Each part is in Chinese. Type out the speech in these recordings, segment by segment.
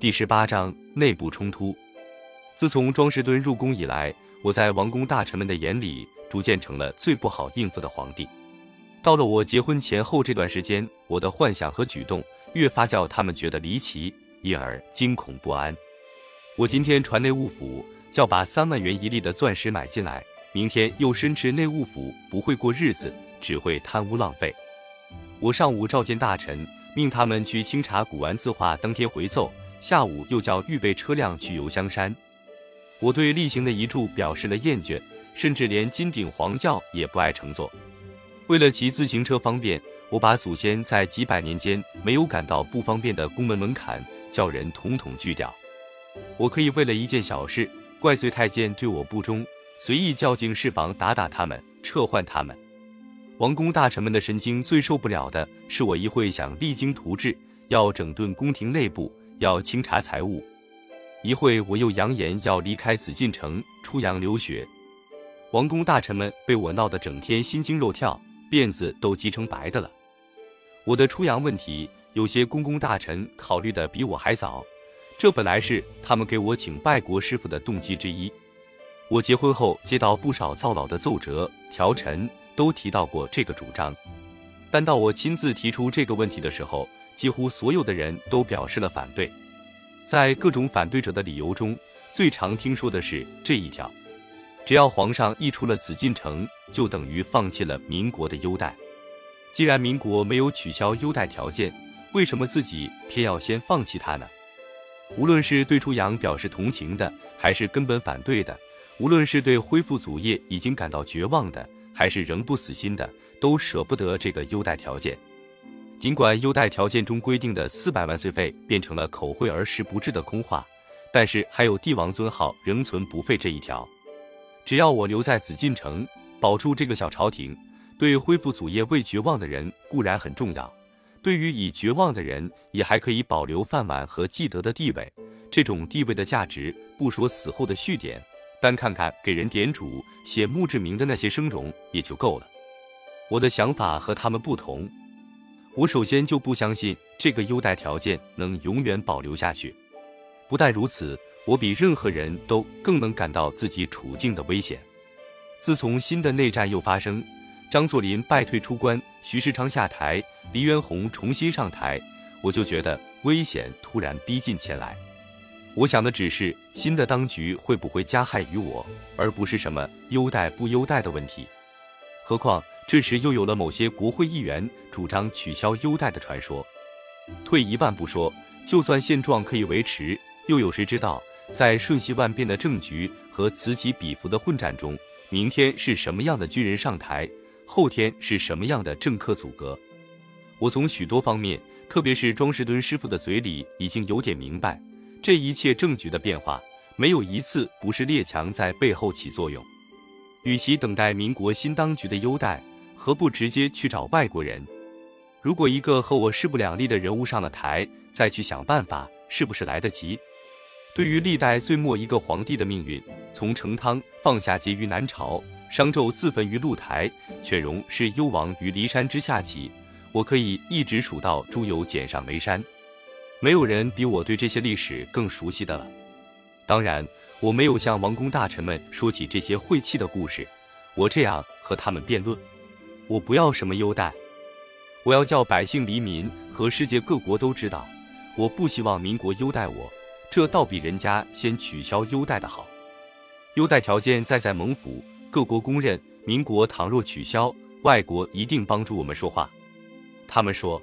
第十八章内部冲突。自从庄士敦入宫以来，我在王公大臣们的眼里，逐渐成了最不好应付的皇帝。到了我结婚前后这段时间，我的幻想和举动越发叫他们觉得离奇，因而惊恐不安。我今天传内务府，叫把三万元一粒的钻石买进来，明天又申斥内务府不会过日子，只会贪污浪费。我上午召见大臣，命他们去清查古玩字画，当天回奏；下午又叫预备车辆去游香山。我对例行的遗嘱表示了厌倦，甚至连金顶黄轿也不爱乘坐。为了骑自行车方便，我把祖先在几百年间没有感到不方便的宫门门槛叫人统统锯掉。我可以为了一件小事怪罪太监对我不忠，随意叫进侍房打打他们，撤换他们。王公大臣们的神经最受不了的是我一会想励精图治，要整顿宫廷内部，要清查财物；一会我又扬言要离开紫禁城出洋留学。王公大臣们被我闹得整天心惊肉跳，辫子都急成白的了。我的出洋问题，有些公公大臣考虑的比我还早，这本来是他们给我请拜国师傅的动机之一。我结婚后接到不少造老的奏折条陈。都提到过这个主张，但到我亲自提出这个问题的时候，几乎所有的人都表示了反对。在各种反对者的理由中，最常听说的是这一条：只要皇上一出了紫禁城，就等于放弃了民国的优待。既然民国没有取消优待条件，为什么自己偏要先放弃它呢？无论是对出洋表示同情的，还是根本反对的；无论是对恢复祖业已经感到绝望的，还是仍不死心的，都舍不得这个优待条件。尽管优待条件中规定的四百万岁费变成了口惠而实不至的空话，但是还有帝王尊号仍存不废这一条。只要我留在紫禁城，保住这个小朝廷，对恢复祖业未绝望的人固然很重要，对于已绝望的人，也还可以保留饭碗和既得的地位。这种地位的价值，不说死后的续典。单看看给人点主、写墓志铭的那些生荣也就够了。我的想法和他们不同，我首先就不相信这个优待条件能永远保留下去。不但如此，我比任何人都更能感到自己处境的危险。自从新的内战又发生，张作霖败退出关，徐世昌下台，黎元洪重新上台，我就觉得危险突然逼近前来。我想的只是新的当局会不会加害于我，而不是什么优待不优待的问题。何况这时又有了某些国会议员主张取消优待的传说。退一万步说，就算现状可以维持，又有谁知道在瞬息万变的政局和此起彼伏的混战中，明天是什么样的军人上台，后天是什么样的政客阻隔？我从许多方面，特别是庄士敦师傅的嘴里，已经有点明白。这一切政局的变化，没有一次不是列强在背后起作用。与其等待民国新当局的优待，何不直接去找外国人？如果一个和我势不两立的人物上了台，再去想办法，是不是来得及？对于历代最末一个皇帝的命运，从成汤放下节于南朝，商纣自焚于露台，犬戎是幽王于骊山之下起，我可以一直数到朱由检上眉山。没有人比我对这些历史更熟悉的了。当然，我没有向王公大臣们说起这些晦气的故事。我这样和他们辩论：我不要什么优待，我要叫百姓黎民和世界各国都知道，我不希望民国优待我，这倒比人家先取消优待的好。优待条件再在蒙府，各国公认，民国倘若取消，外国一定帮助我们说话。他们说。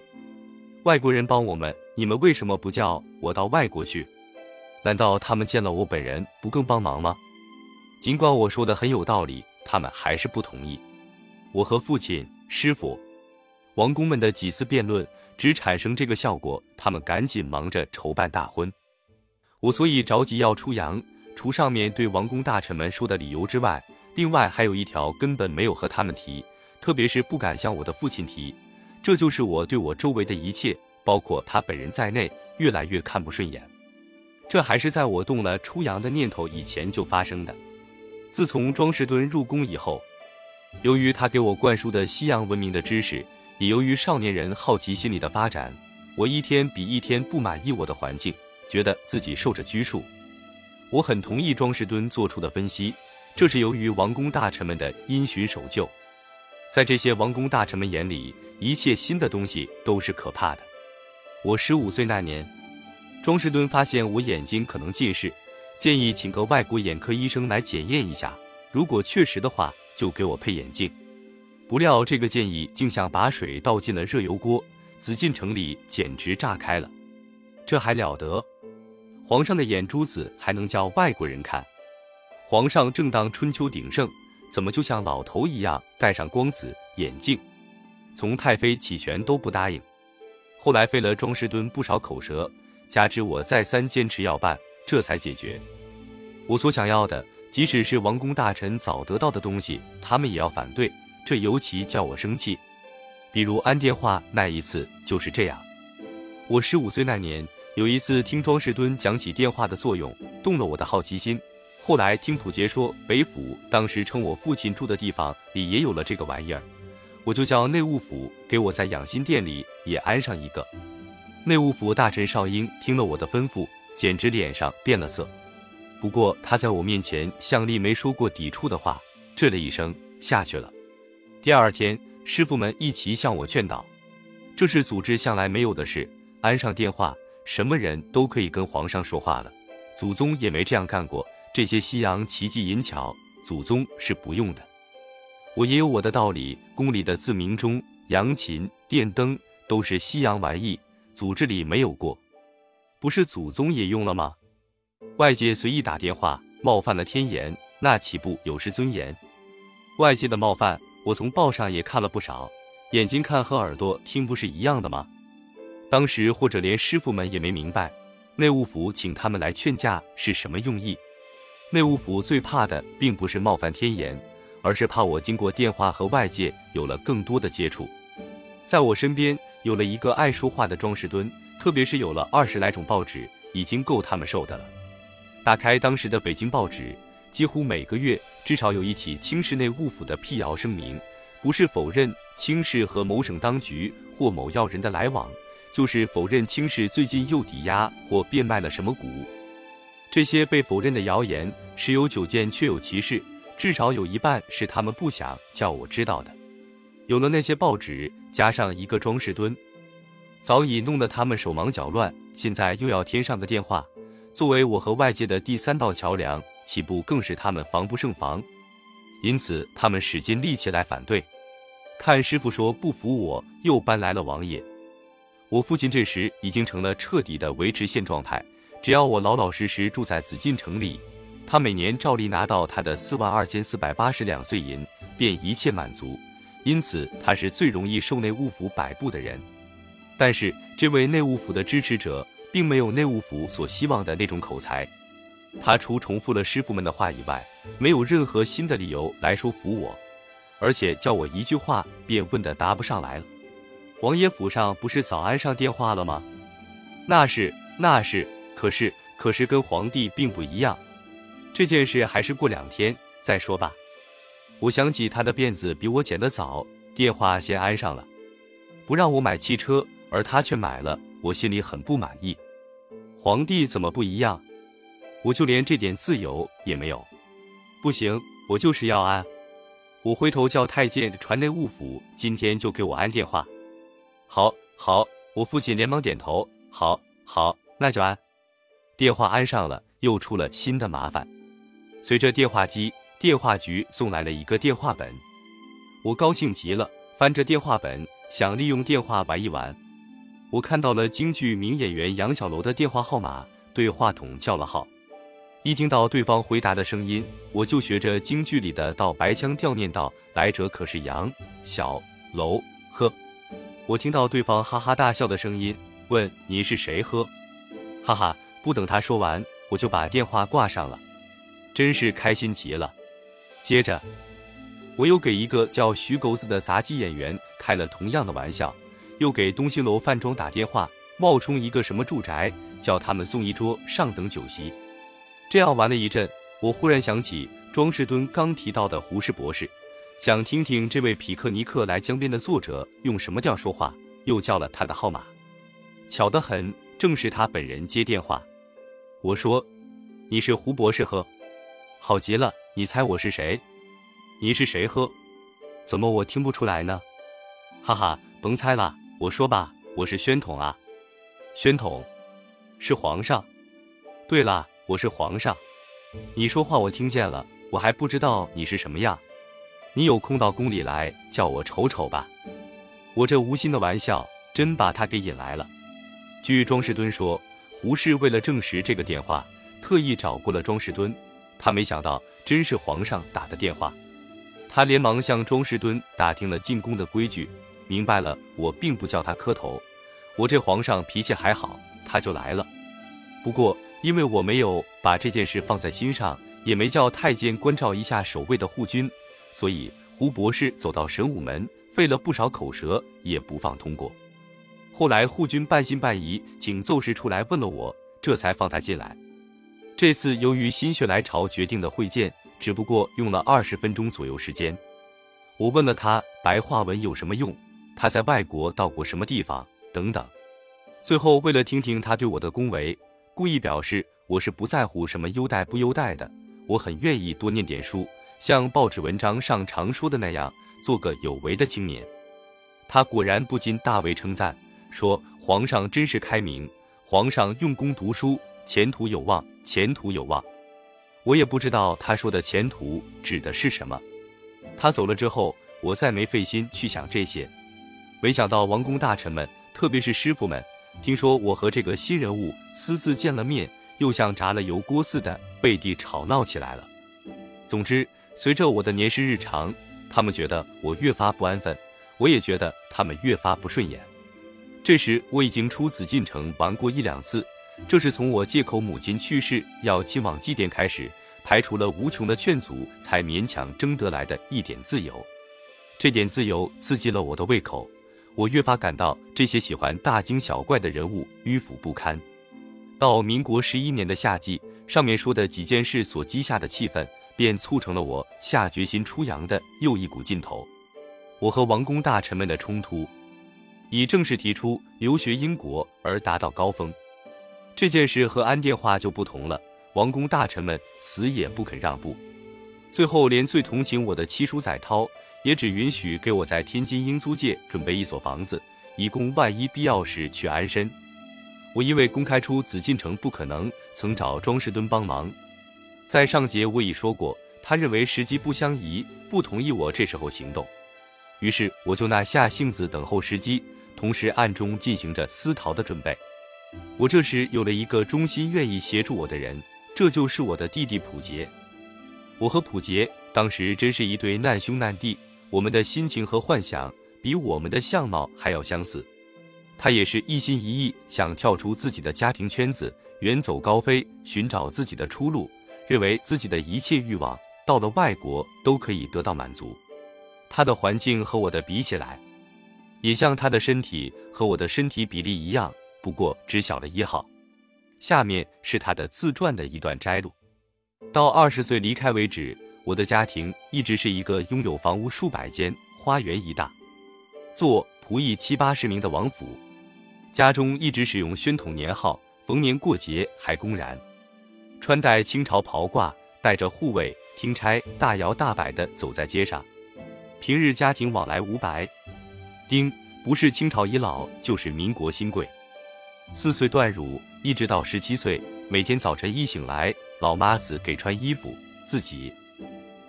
外国人帮我们，你们为什么不叫我到外国去？难道他们见了我本人不更帮忙吗？尽管我说的很有道理，他们还是不同意。我和父亲、师傅、王公们的几次辩论，只产生这个效果，他们赶紧忙着筹办大婚。我所以着急要出洋，除上面对王公大臣们说的理由之外，另外还有一条根本没有和他们提，特别是不敢向我的父亲提。这就是我对我周围的一切，包括他本人在内，越来越看不顺眼。这还是在我动了出洋的念头以前就发生的。自从庄士敦入宫以后，由于他给我灌输的西洋文明的知识，也由于少年人好奇心理的发展，我一天比一天不满意我的环境，觉得自己受着拘束。我很同意庄士敦做出的分析，这是由于王公大臣们的因循守旧。在这些王公大臣们眼里，一切新的东西都是可怕的。我十五岁那年，庄士敦发现我眼睛可能近视，建议请个外国眼科医生来检验一下，如果确实的话，就给我配眼镜。不料这个建议竟像把水倒进了热油锅，紫禁城里简直炸开了。这还了得？皇上的眼珠子还能叫外国人看？皇上正当春秋鼎盛。怎么就像老头一样戴上光子眼镜？从太妃起全都不答应，后来费了庄士敦不少口舌，加之我再三坚持要办，这才解决。我所想要的，即使是王公大臣早得到的东西，他们也要反对，这尤其叫我生气。比如安电话那一次就是这样。我十五岁那年，有一次听庄士敦讲起电话的作用，动了我的好奇心。后来听土杰说，北府当时称我父亲住的地方里也有了这个玩意儿，我就叫内务府给我在养心殿里也安上一个。内务府大臣邵英听了我的吩咐，简直脸上变了色。不过他在我面前向丽没说过抵触的话，这了一声下去了。第二天，师傅们一齐向我劝导，这是组织向来没有的事，安上电话，什么人都可以跟皇上说话了，祖宗也没这样干过。这些西洋奇技淫巧，祖宗是不用的。我也有我的道理。宫里的自鸣钟、扬琴、电灯都是西洋玩意，组织里没有过。不是祖宗也用了吗？外界随意打电话，冒犯了天颜，那岂不有失尊严？外界的冒犯，我从报上也看了不少。眼睛看和耳朵听不是一样的吗？当时或者连师傅们也没明白，内务府请他们来劝架是什么用意。内务府最怕的并不是冒犯天颜，而是怕我经过电话和外界有了更多的接触，在我身边有了一个爱说话的庄士敦，特别是有了二十来种报纸，已经够他们受的了。打开当时的北京报纸，几乎每个月至少有一起清室内务府的辟谣声明，不是否认清室和某省当局或某要人的来往，就是否认清室最近又抵押或变卖了什么股。这些被否认的谣言十有九件确有其事，至少有一半是他们不想叫我知道的。有了那些报纸，加上一个庄士敦，早已弄得他们手忙脚乱。现在又要添上个电话，作为我和外界的第三道桥梁，岂不更是他们防不胜防？因此，他们使尽力气来反对。看师傅说不服我，又搬来了王爷。我父亲这时已经成了彻底的维持现状派。只要我老老实实住在紫禁城里，他每年照例拿到他的四万二千四百八十两碎银，便一切满足。因此，他是最容易受内务府摆布的人。但是，这位内务府的支持者并没有内务府所希望的那种口才。他除重复了师傅们的话以外，没有任何新的理由来说服我，而且叫我一句话便问的答不上来了。王爷府上不是早安上电话了吗？那是，那是。可是，可是跟皇帝并不一样。这件事还是过两天再说吧。我想起他的辫子比我剪得早，电话先安上了。不让我买汽车，而他却买了，我心里很不满意。皇帝怎么不一样？我就连这点自由也没有。不行，我就是要安。我回头叫太监传内务府，今天就给我安电话。好，好。我父亲连忙点头。好，好，那就安。电话安上了，又出了新的麻烦。随着电话机，电话局送来了一个电话本，我高兴极了，翻着电话本，想利用电话玩一玩。我看到了京剧名演员杨小楼的电话号码，对话筒叫了号。一听到对方回答的声音，我就学着京剧里的道白腔调念道：“来者可是杨小楼？”呵，我听到对方哈哈大笑的声音，问：“您是谁？”呵，哈哈。不等他说完，我就把电话挂上了，真是开心极了。接着，我又给一个叫徐狗子的杂技演员开了同样的玩笑，又给东兴楼饭庄打电话，冒充一个什么住宅，叫他们送一桌上等酒席。这样玩了一阵，我忽然想起庄士敦刚提到的胡适博士，想听听这位匹克尼克来江边的作者用什么调说话，又叫了他的号码。巧得很，正是他本人接电话。我说：“你是胡博士呵，好极了。你猜我是谁？你是谁呵？怎么我听不出来呢？哈哈，甭猜了，我说吧，我是宣统啊。宣统，是皇上。对了，我是皇上。你说话我听见了，我还不知道你是什么样。你有空到宫里来，叫我瞅瞅吧。我这无心的玩笑，真把他给引来了。据庄士敦说。”胡适为了证实这个电话，特意找过了庄士敦，他没想到真是皇上打的电话，他连忙向庄士敦打听了进宫的规矩，明白了我并不叫他磕头，我这皇上脾气还好，他就来了。不过因为我没有把这件事放在心上，也没叫太监关照一下守卫的护军，所以胡博士走到神武门，费了不少口舌，也不放通过。后来护军半信半疑，请奏事出来问了我，这才放他进来。这次由于心血来潮决定的会见，只不过用了二十分钟左右时间。我问了他白话文有什么用，他在外国到过什么地方等等。最后为了听听他对我的恭维，故意表示我是不在乎什么优待不优待的，我很愿意多念点书，像报纸文章上常说的那样，做个有为的青年。他果然不禁大为称赞。说皇上真是开明，皇上用功读书，前途有望，前途有望。我也不知道他说的前途指的是什么。他走了之后，我再没费心去想这些。没想到王公大臣们，特别是师傅们，听说我和这个新人物私自见了面，又像炸了油锅似的背地吵闹起来了。总之，随着我的年事日长，他们觉得我越发不安分，我也觉得他们越发不顺眼。这时我已经出紫禁城玩过一两次，这是从我借口母亲去世要亲往祭奠开始，排除了无穷的劝阻，才勉强争得来的一点自由。这点自由刺激了我的胃口，我越发感到这些喜欢大惊小怪的人物迂腐不堪。到民国十一年的夏季，上面说的几件事所积下的气氛，便促成了我下决心出洋的又一股劲头。我和王公大臣们的冲突。以正式提出留学英国而达到高峰，这件事和安电话就不同了。王公大臣们死也不肯让步，最后连最同情我的七叔载涛也只允许给我在天津英租界准备一所房子，以供万一必要时去安身。我因为公开出紫禁城不可能，曾找庄士敦帮忙。在上节我已说过，他认为时机不相宜，不同意我这时候行动。于是我就那下性子等候时机。同时暗中进行着私逃的准备。我这时有了一个忠心愿意协助我的人，这就是我的弟弟普杰。我和普杰当时真是一对难兄难弟，我们的心情和幻想比我们的相貌还要相似。他也是一心一意想跳出自己的家庭圈子，远走高飞，寻找自己的出路，认为自己的一切欲望到了外国都可以得到满足。他的环境和我的比起来。也像他的身体和我的身体比例一样，不过只小了一号。下面是他的自传的一段摘录：到二十岁离开为止，我的家庭一直是一个拥有房屋数百间、花园一大、做仆役七八十名的王府。家中一直使用宣统年号，逢年过节还公然穿戴清朝袍褂，带着护卫听差，大摇大摆地走在街上。平日家庭往来无白。丁不是清朝遗老，就是民国新贵。四岁断乳，一直到十七岁，每天早晨一醒来，老妈子给穿衣服，自己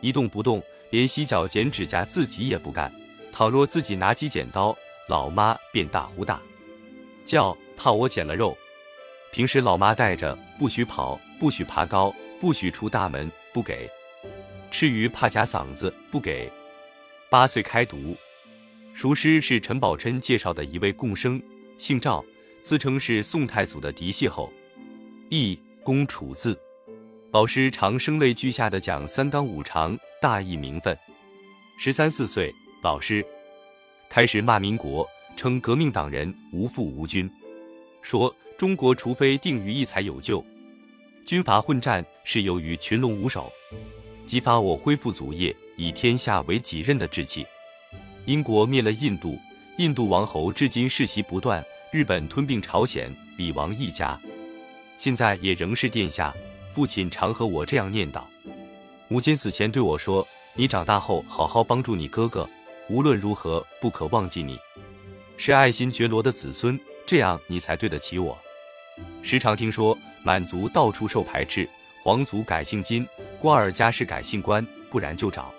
一动不动，连洗脚剪指甲自己也不干。倘若自己拿起剪刀，老妈便大呼大叫，怕我剪了肉。平时老妈带着，不许跑，不许爬高，不许出大门，不给吃鱼，怕夹嗓子，不给。八岁开读。熟师是陈宝琛介绍的一位贡生，姓赵，自称是宋太祖的嫡系后，义公楚字。老师常声泪俱下的讲三纲五常，大义名分。十三四岁，老师开始骂民国，称革命党人无父无君，说中国除非定于一才有救，军阀混战是由于群龙无首，激发我恢复祖业，以天下为己任的志气。英国灭了印度，印度王侯至今世袭不断。日本吞并朝鲜，李王一家现在也仍是殿下。父亲常和我这样念叨。母亲死前对我说：“你长大后好好帮助你哥哥，无论如何不可忘记你，是爱新觉罗的子孙，这样你才对得起我。”时常听说满族到处受排斥，皇族改姓金，瓜尔家世改姓关，不然就找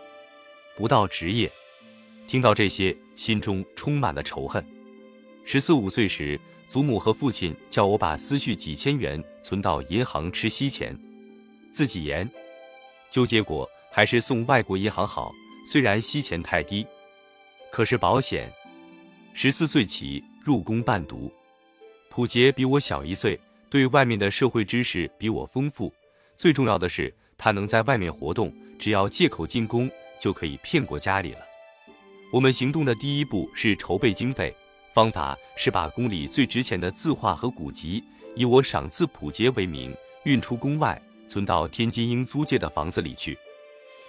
不到职业。听到这些，心中充满了仇恨。十四五岁时，祖母和父亲叫我把思绪几千元存到银行吃息钱，自己研究，结果还是送外国银行好。虽然息钱太低，可是保险。十四岁起入宫伴读，普杰比我小一岁，对外面的社会知识比我丰富。最重要的是，他能在外面活动，只要借口进宫，就可以骗过家里了。我们行动的第一步是筹备经费，方法是把宫里最值钱的字画和古籍，以我赏赐普杰为名运出宫外，存到天津英租界的房子里去。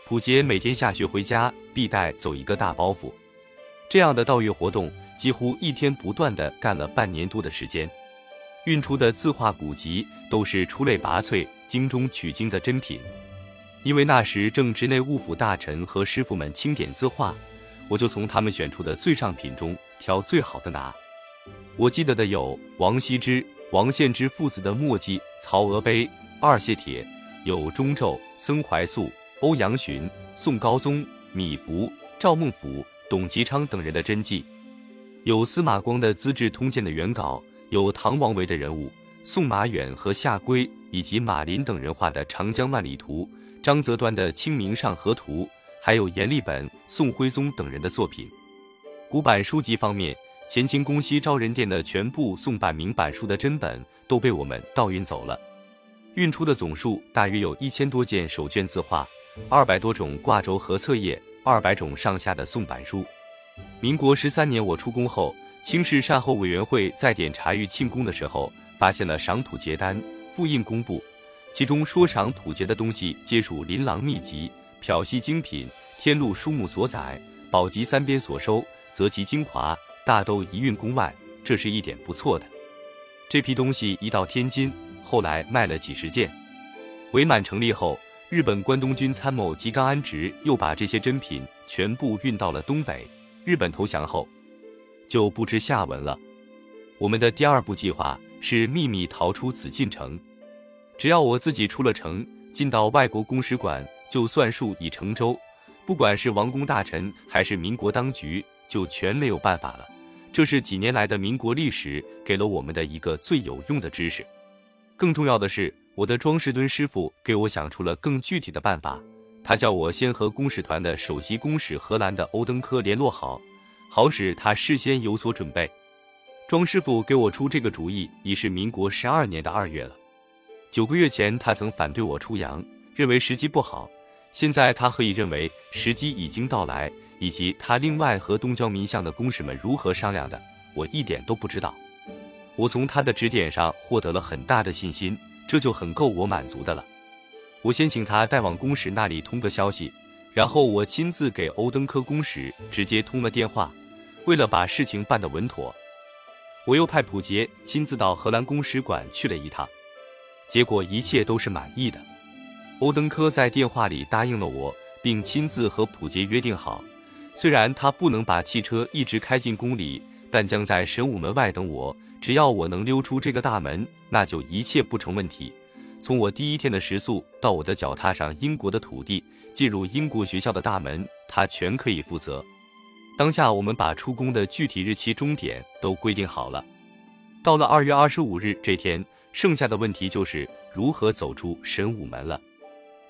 普杰每天下学回家必带走一个大包袱，这样的盗月活动几乎一天不断的干了半年多的时间。运出的字画古籍都是出类拔萃、精中取精的珍品，因为那时正值内务府大臣和师傅们清点字画。我就从他们选出的最上品中挑最好的拿。我记得的有王羲之、王献之父子的墨迹《曹娥碑》《二谢帖》，有钟繇、曾怀素、欧阳询、宋高宗、米芾、赵孟頫、董其昌等人的真迹，有司马光的《资治通鉴》的原稿，有唐王维的人物，宋马远和夏圭以及马林等人画的《长江万里图》，张择端的《清明上河图》。还有阎立本、宋徽宗等人的作品。古版书籍方面，乾清宫西昭仁殿的全部宋版明版书的真本都被我们盗运走了。运出的总数大约有一千多件手卷字画，二百多种挂轴和册页，二百种上下的宋版书。民国十三年我出宫后，清室善后委员会在点查玉庆宫的时候，发现了赏土节单，复印公布，其中说赏土节的东西皆属琳琅秘籍。漂系精品，天禄书目所载，宝级三边所收，则其精华大都移运宫外，这是一点不错的。这批东西一到天津，后来卖了几十件。伪满成立后，日本关东军参谋吉冈安直又把这些珍品全部运到了东北。日本投降后，就不知下文了。我们的第二步计划是秘密逃出紫禁城，只要我自己出了城，进到外国公使馆。就算数已成舟，不管是王公大臣还是民国当局，就全没有办法了。这是几年来的民国历史给了我们的一个最有用的知识。更重要的是，我的庄士敦师傅给我想出了更具体的办法。他叫我先和公使团的首席公使荷兰的欧登科联络好，好使他事先有所准备。庄师傅给我出这个主意已是民国十二年的二月了。九个月前，他曾反对我出洋，认为时机不好。现在他何以认为时机已经到来，以及他另外和东交民巷的公使们如何商量的，我一点都不知道。我从他的指点上获得了很大的信心，这就很够我满足的了。我先请他带往公使那里通个消息，然后我亲自给欧登科公使直接通了电话。为了把事情办得稳妥，我又派普杰亲自到荷兰公使馆去了一趟，结果一切都是满意的。欧登科在电话里答应了我，并亲自和普杰约定好，虽然他不能把汽车一直开进宫里，但将在神武门外等我。只要我能溜出这个大门，那就一切不成问题。从我第一天的食宿到我的脚踏上英国的土地，进入英国学校的大门，他全可以负责。当下我们把出宫的具体日期、终点都规定好了。到了二月二十五日这天，剩下的问题就是如何走出神武门了。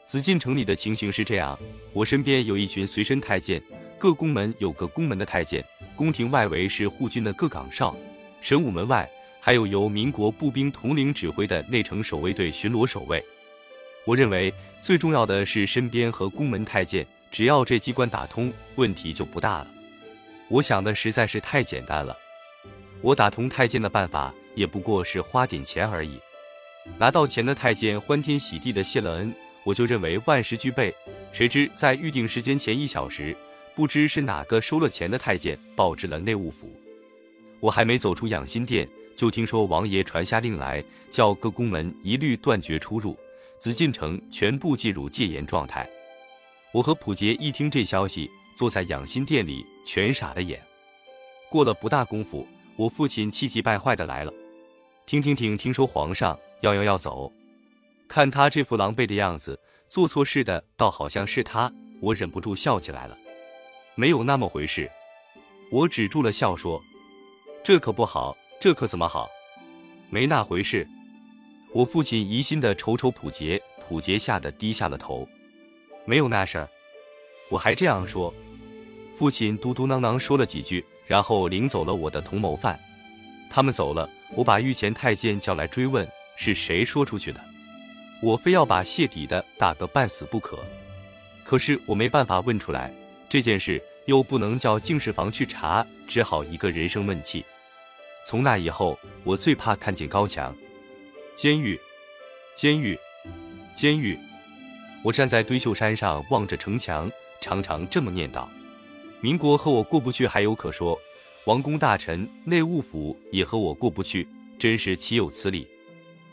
紫禁城里的情形是这样：我身边有一群随身太监，各宫门有个宫门的太监，宫廷外围是护军的各岗哨，神武门外还有由民国步兵统领指挥的内城守卫队巡逻守卫。我认为最重要的是身边和宫门太监，只要这机关打通，问题就不大了。我想的实在是太简单了，我打通太监的办法也不过是花点钱而已。拿到钱的太监欢天喜地的谢了恩。我就认为万事俱备，谁知在预定时间前一小时，不知是哪个收了钱的太监报至了内务府。我还没走出养心殿，就听说王爷传下令来，叫各宫门一律断绝出入，紫禁城全部进入戒严状态。我和普杰一听这消息，坐在养心殿里，全傻了眼。过了不大功夫，我父亲气急败坏的来了。听听听，听说皇上要要要走，看他这副狼狈的样子，做错事的倒好像是他，我忍不住笑起来了。没有那么回事，我止住了笑说：“这可不好。”这可怎么好？没那回事。我父亲疑心的瞅瞅普杰，普杰吓得低下了头。没有那事儿。我还这样说。父亲嘟嘟囔囔说了几句，然后领走了我的同谋犯。他们走了，我把御前太监叫来追问是谁说出去的。我非要把谢底的打个半死不可。可是我没办法问出来这件事，又不能叫净室房去查，只好一个人生闷气。从那以后，我最怕看见高墙、监狱、监狱、监狱。我站在堆秀山上望着城墙，常常这么念叨：民国和我过不去还有可说，王公大臣、内务府也和我过不去，真是岂有此理！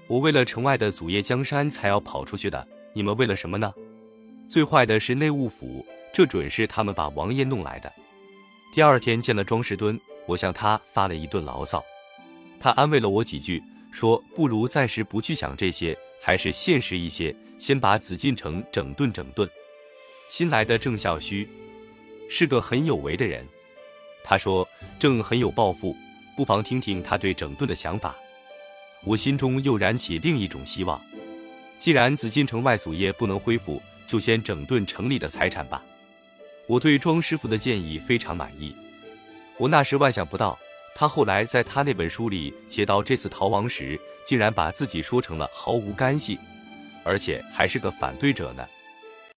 我为了城外的祖业江山才要跑出去的，你们为了什么呢？最坏的是内务府，这准是他们把王爷弄来的。第二天见了庄士敦。我向他发了一顿牢骚，他安慰了我几句，说不如暂时不去想这些，还是现实一些，先把紫禁城整顿整顿。新来的郑孝胥是个很有为的人，他说郑很有抱负，不妨听听他对整顿的想法。我心中又燃起另一种希望，既然紫禁城外祖业不能恢复，就先整顿城里的财产吧。我对庄师傅的建议非常满意。我那时万想不到，他后来在他那本书里写到这次逃亡时，竟然把自己说成了毫无干系，而且还是个反对者呢。